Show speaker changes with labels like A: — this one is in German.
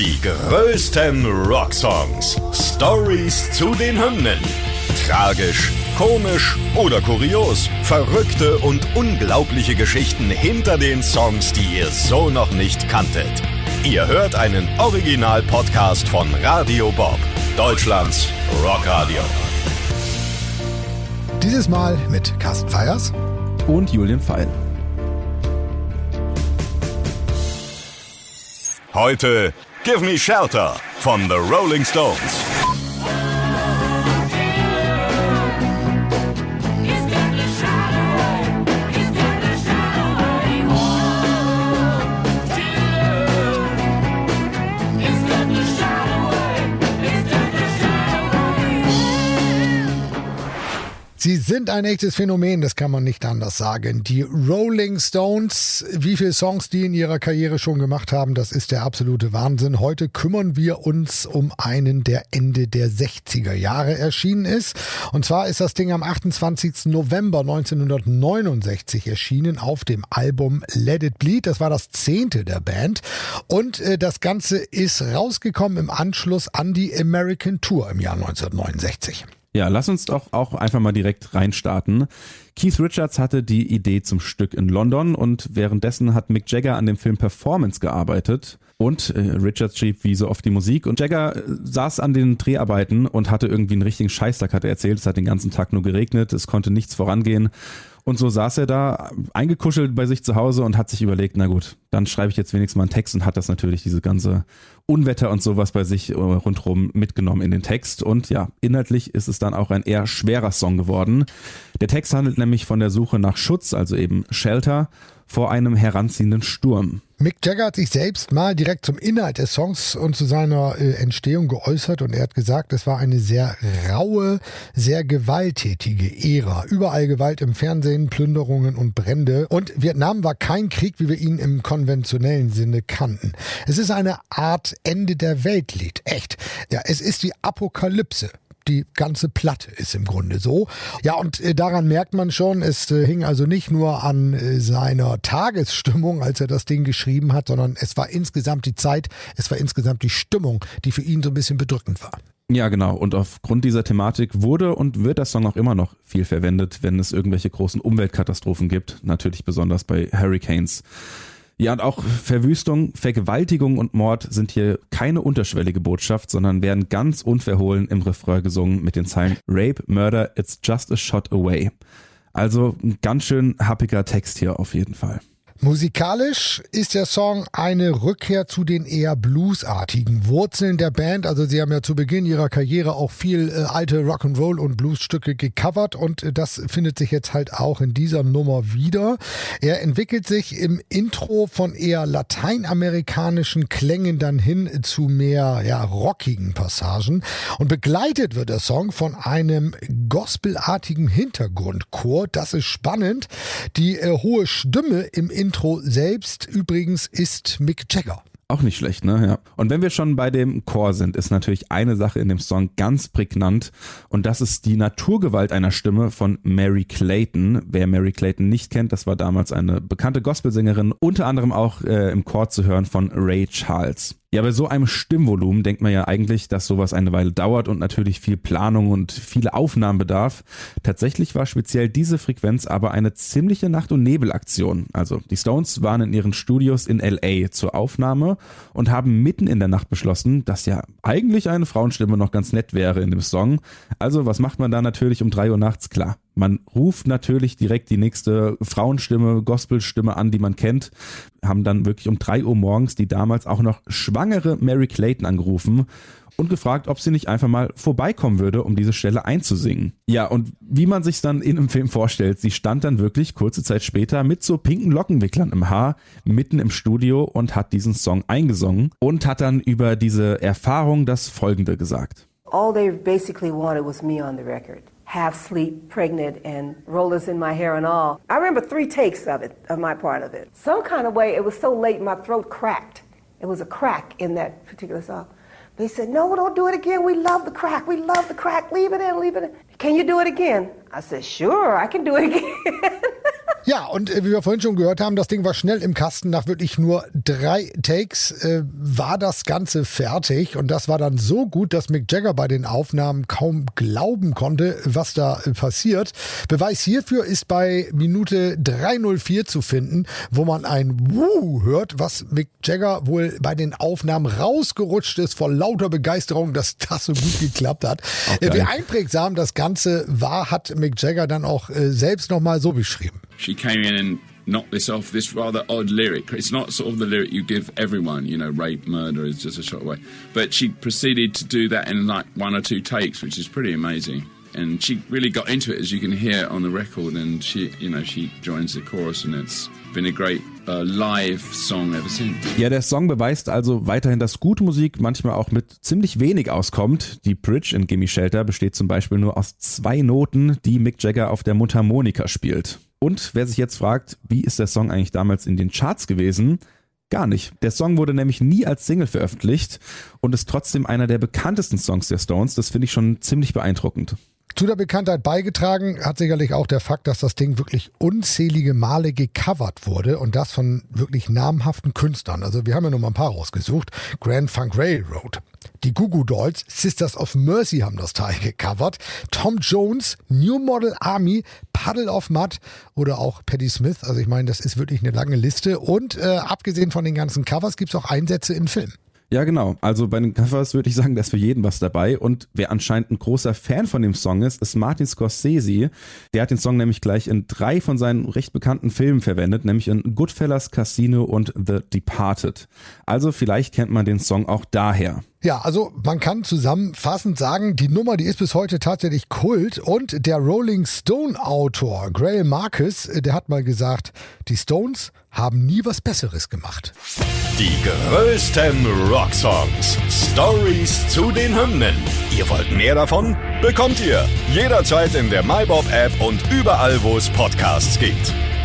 A: Die größten Rocksongs. Stories zu den Hymnen. Tragisch, komisch oder kurios. Verrückte und unglaubliche Geschichten hinter den Songs, die ihr so noch nicht kanntet. Ihr hört einen Original-Podcast von Radio Bob, Deutschlands Rockradio.
B: Dieses Mal mit Carsten Feiers
C: und Julian Feil.
A: Heute Give Me Shelter von The Rolling Stones.
B: Sind ein echtes Phänomen, das kann man nicht anders sagen. Die Rolling Stones, wie viele Songs die in ihrer Karriere schon gemacht haben, das ist der absolute Wahnsinn. Heute kümmern wir uns um einen, der Ende der 60er Jahre erschienen ist. Und zwar ist das Ding am 28. November 1969 erschienen auf dem Album Let It Bleed. Das war das zehnte der Band. Und äh, das Ganze ist rausgekommen im Anschluss an die American Tour im Jahr 1969.
C: Ja, lass uns doch auch einfach mal direkt reinstarten. Keith Richards hatte die Idee zum Stück in London und währenddessen hat Mick Jagger an dem Film Performance gearbeitet. Und äh, Richards schrieb wie so oft die Musik und Jagger äh, saß an den Dreharbeiten und hatte irgendwie einen richtigen Scheißtag, hat er erzählt. Es hat den ganzen Tag nur geregnet, es konnte nichts vorangehen. Und so saß er da eingekuschelt bei sich zu Hause und hat sich überlegt, na gut, dann schreibe ich jetzt wenigstens mal einen Text und hat das natürlich diese ganze Unwetter und sowas bei sich äh, rundherum mitgenommen in den Text. Und ja, inhaltlich ist es dann auch ein eher schwerer Song geworden. Der Text handelt nämlich von der Suche nach Schutz, also eben Shelter, vor einem heranziehenden Sturm.
B: Mick Jagger hat sich selbst mal direkt zum Inhalt des Songs und zu seiner äh, Entstehung geäußert und er hat gesagt, es war eine sehr raue, sehr gewalttätige Ära. Überall Gewalt im Fernsehen, Plünderungen und Brände. Und Vietnam war kein Krieg, wie wir ihn im konventionellen Sinne kannten. Es ist eine Art Ende der Weltlied. Echt. Ja, es ist die Apokalypse die ganze Platte ist im Grunde so. Ja, und äh, daran merkt man schon, es äh, hing also nicht nur an äh, seiner Tagesstimmung, als er das Ding geschrieben hat, sondern es war insgesamt die Zeit, es war insgesamt die Stimmung, die für ihn so ein bisschen bedrückend war.
C: Ja, genau. Und aufgrund dieser Thematik wurde und wird der Song auch immer noch viel verwendet, wenn es irgendwelche großen Umweltkatastrophen gibt. Natürlich besonders bei Hurricanes. Ja, und auch Verwüstung, Vergewaltigung und Mord sind hier keine unterschwellige Botschaft, sondern werden ganz unverhohlen im Refrain gesungen mit den Zeilen Rape, Murder, it's just a shot away. Also ein ganz schön happiger Text hier auf jeden Fall.
B: Musikalisch ist der Song eine Rückkehr zu den eher bluesartigen Wurzeln der Band. Also sie haben ja zu Beginn ihrer Karriere auch viel äh, alte Rock'n'Roll und Bluesstücke gecovert und äh, das findet sich jetzt halt auch in dieser Nummer wieder. Er entwickelt sich im Intro von eher lateinamerikanischen Klängen dann hin zu mehr ja, rockigen Passagen und begleitet wird der Song von einem gospelartigen Hintergrundchor. Das ist spannend. Die äh, hohe Stimme im Intro Intro selbst übrigens ist Mick Jagger.
C: Auch nicht schlecht, ne? Ja. Und wenn wir schon bei dem Chor sind, ist natürlich eine Sache in dem Song ganz prägnant und das ist die Naturgewalt einer Stimme von Mary Clayton. Wer Mary Clayton nicht kennt, das war damals eine bekannte Gospelsängerin, unter anderem auch äh, im Chor zu hören von Ray Charles. Ja, bei so einem Stimmvolumen denkt man ja eigentlich, dass sowas eine Weile dauert und natürlich viel Planung und viele Aufnahmen bedarf. Tatsächlich war speziell diese Frequenz aber eine ziemliche Nacht- und Nebelaktion. Also die Stones waren in ihren Studios in LA zur Aufnahme und haben mitten in der Nacht beschlossen, dass ja eigentlich eine Frauenstimme noch ganz nett wäre in dem Song. Also was macht man da natürlich um drei Uhr nachts? Klar, man ruft natürlich direkt die nächste Frauenstimme, Gospelstimme an, die man kennt. Haben dann wirklich um drei Uhr morgens die damals auch noch schwangere Mary Clayton angerufen und gefragt, ob sie nicht einfach mal vorbeikommen würde, um diese Stelle einzusingen. Ja, und wie man sich dann in einem Film vorstellt, sie stand dann wirklich kurze Zeit später mit so pinken Lockenwicklern im Haar mitten im Studio und hat diesen Song eingesungen und hat dann über diese Erfahrung das folgende gesagt.
D: All they basically wanted was me on the record. Half sleep, pregnant, and rollers in my hair and all. I remember three takes of it, of my part of it. Some kind of way, it was so late, my throat cracked. It was a crack in that particular song. They said, No, don't do it again. We love the crack. We love the crack. Leave it in, leave it in. Can you do it again? I said, Sure, I can do it again.
B: Ja, und äh, wie wir vorhin schon gehört haben, das Ding war schnell im Kasten. Nach wirklich nur drei Takes äh, war das Ganze fertig. Und das war dann so gut, dass Mick Jagger bei den Aufnahmen kaum glauben konnte, was da äh, passiert. Beweis hierfür ist bei Minute 304 zu finden, wo man ein Wuh hört, was Mick Jagger wohl bei den Aufnahmen rausgerutscht ist vor lauter Begeisterung, dass das so gut geklappt hat. Okay. Wie einprägsam das Ganze war, hat Mick Jagger dann auch äh, selbst nochmal so beschrieben.
E: She came in and knocked this off, this rather odd lyric. It's not sort of the lyric you give everyone, you know, rape, murder is just a shot away. But she proceeded to do that in like one or two takes, which is pretty amazing. And she really got into it, as you can hear on the record. And she, you know, she joins the chorus, and it's been a great uh, live song ever since.
C: Ja, der Song beweist also weiterhin, dass gute Musik manchmal auch mit ziemlich wenig auskommt. Die Bridge in Gimme Shelter besteht zum Beispiel nur aus zwei Noten, die Mick Jagger auf der Mundharmonika spielt. Und wer sich jetzt fragt, wie ist der Song eigentlich damals in den Charts gewesen? Gar nicht. Der Song wurde nämlich nie als Single veröffentlicht und ist trotzdem einer der bekanntesten Songs der Stones. Das finde ich schon ziemlich beeindruckend.
B: Zu der Bekanntheit beigetragen hat sicherlich auch der Fakt, dass das Ding wirklich unzählige Male gecovert wurde und das von wirklich namhaften Künstlern. Also wir haben ja nur mal ein paar rausgesucht. Grand Funk Railroad, die Goo Dolls, Sisters of Mercy haben das Teil gecovert. Tom Jones, New Model Army, Puddle of Mud oder auch Patti Smith. Also ich meine, das ist wirklich eine lange Liste. Und äh, abgesehen von den ganzen Covers gibt es auch Einsätze in Filmen.
C: Ja, genau. Also bei den Covers würde ich sagen, da ist für jeden was dabei. Und wer anscheinend ein großer Fan von dem Song ist, ist Martin Scorsese. Der hat den Song nämlich gleich in drei von seinen recht bekannten Filmen verwendet, nämlich in Goodfellas, Casino und The Departed. Also vielleicht kennt man den Song auch daher.
B: Ja, also man kann zusammenfassend sagen, die Nummer, die ist bis heute tatsächlich Kult und der Rolling Stone Autor Grail Marcus, äh, der hat mal gesagt, die Stones haben nie was Besseres gemacht.
A: Die größten Rocksongs. Stories zu den Hymnen. Ihr wollt mehr davon? Bekommt ihr jederzeit in der MyBob App und überall, wo es Podcasts gibt.